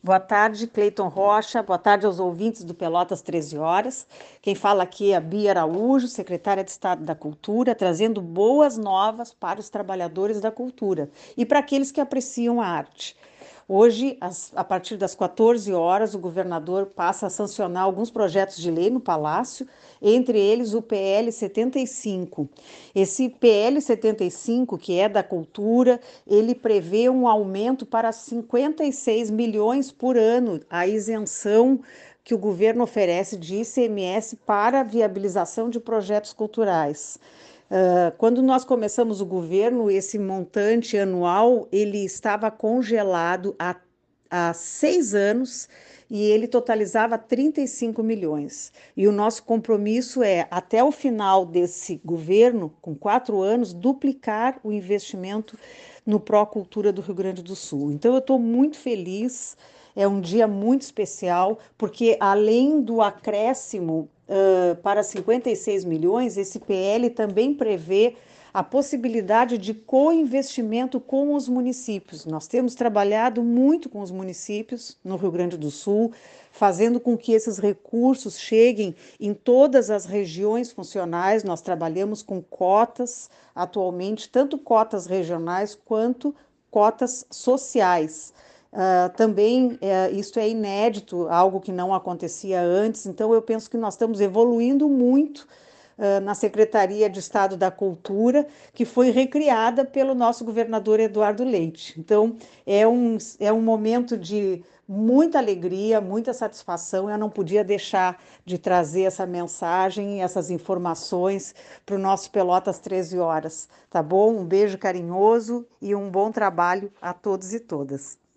Boa tarde, Cleiton Rocha. Boa tarde aos ouvintes do Pelotas 13 Horas. Quem fala aqui é a Bia Araújo, secretária de Estado da Cultura, trazendo boas novas para os trabalhadores da cultura e para aqueles que apreciam a arte. Hoje, a partir das 14 horas, o governador passa a sancionar alguns projetos de lei no Palácio, entre eles o PL 75. Esse PL 75, que é da cultura, ele prevê um aumento para 56 milhões por ano, a isenção que o governo oferece de ICMS para a viabilização de projetos culturais. Uh, quando nós começamos o governo, esse montante anual ele estava congelado há, há seis anos e ele totalizava 35 milhões. E o nosso compromisso é, até o final desse governo, com quatro anos, duplicar o investimento no Pró Cultura do Rio Grande do Sul. Então, eu estou muito feliz. É um dia muito especial, porque além do acréscimo para 56 milhões, esse PL também prevê a possibilidade de co-investimento com os municípios. Nós temos trabalhado muito com os municípios no Rio Grande do Sul, fazendo com que esses recursos cheguem em todas as regiões funcionais. Nós trabalhamos com cotas atualmente, tanto cotas regionais quanto cotas sociais. Uh, também uh, isso é inédito, algo que não acontecia antes, então eu penso que nós estamos evoluindo muito uh, na Secretaria de Estado da Cultura, que foi recriada pelo nosso governador Eduardo Leite. Então é um, é um momento de muita alegria, muita satisfação. Eu não podia deixar de trazer essa mensagem, essas informações para o nosso Pelotas 13 Horas, tá bom? Um beijo carinhoso e um bom trabalho a todos e todas.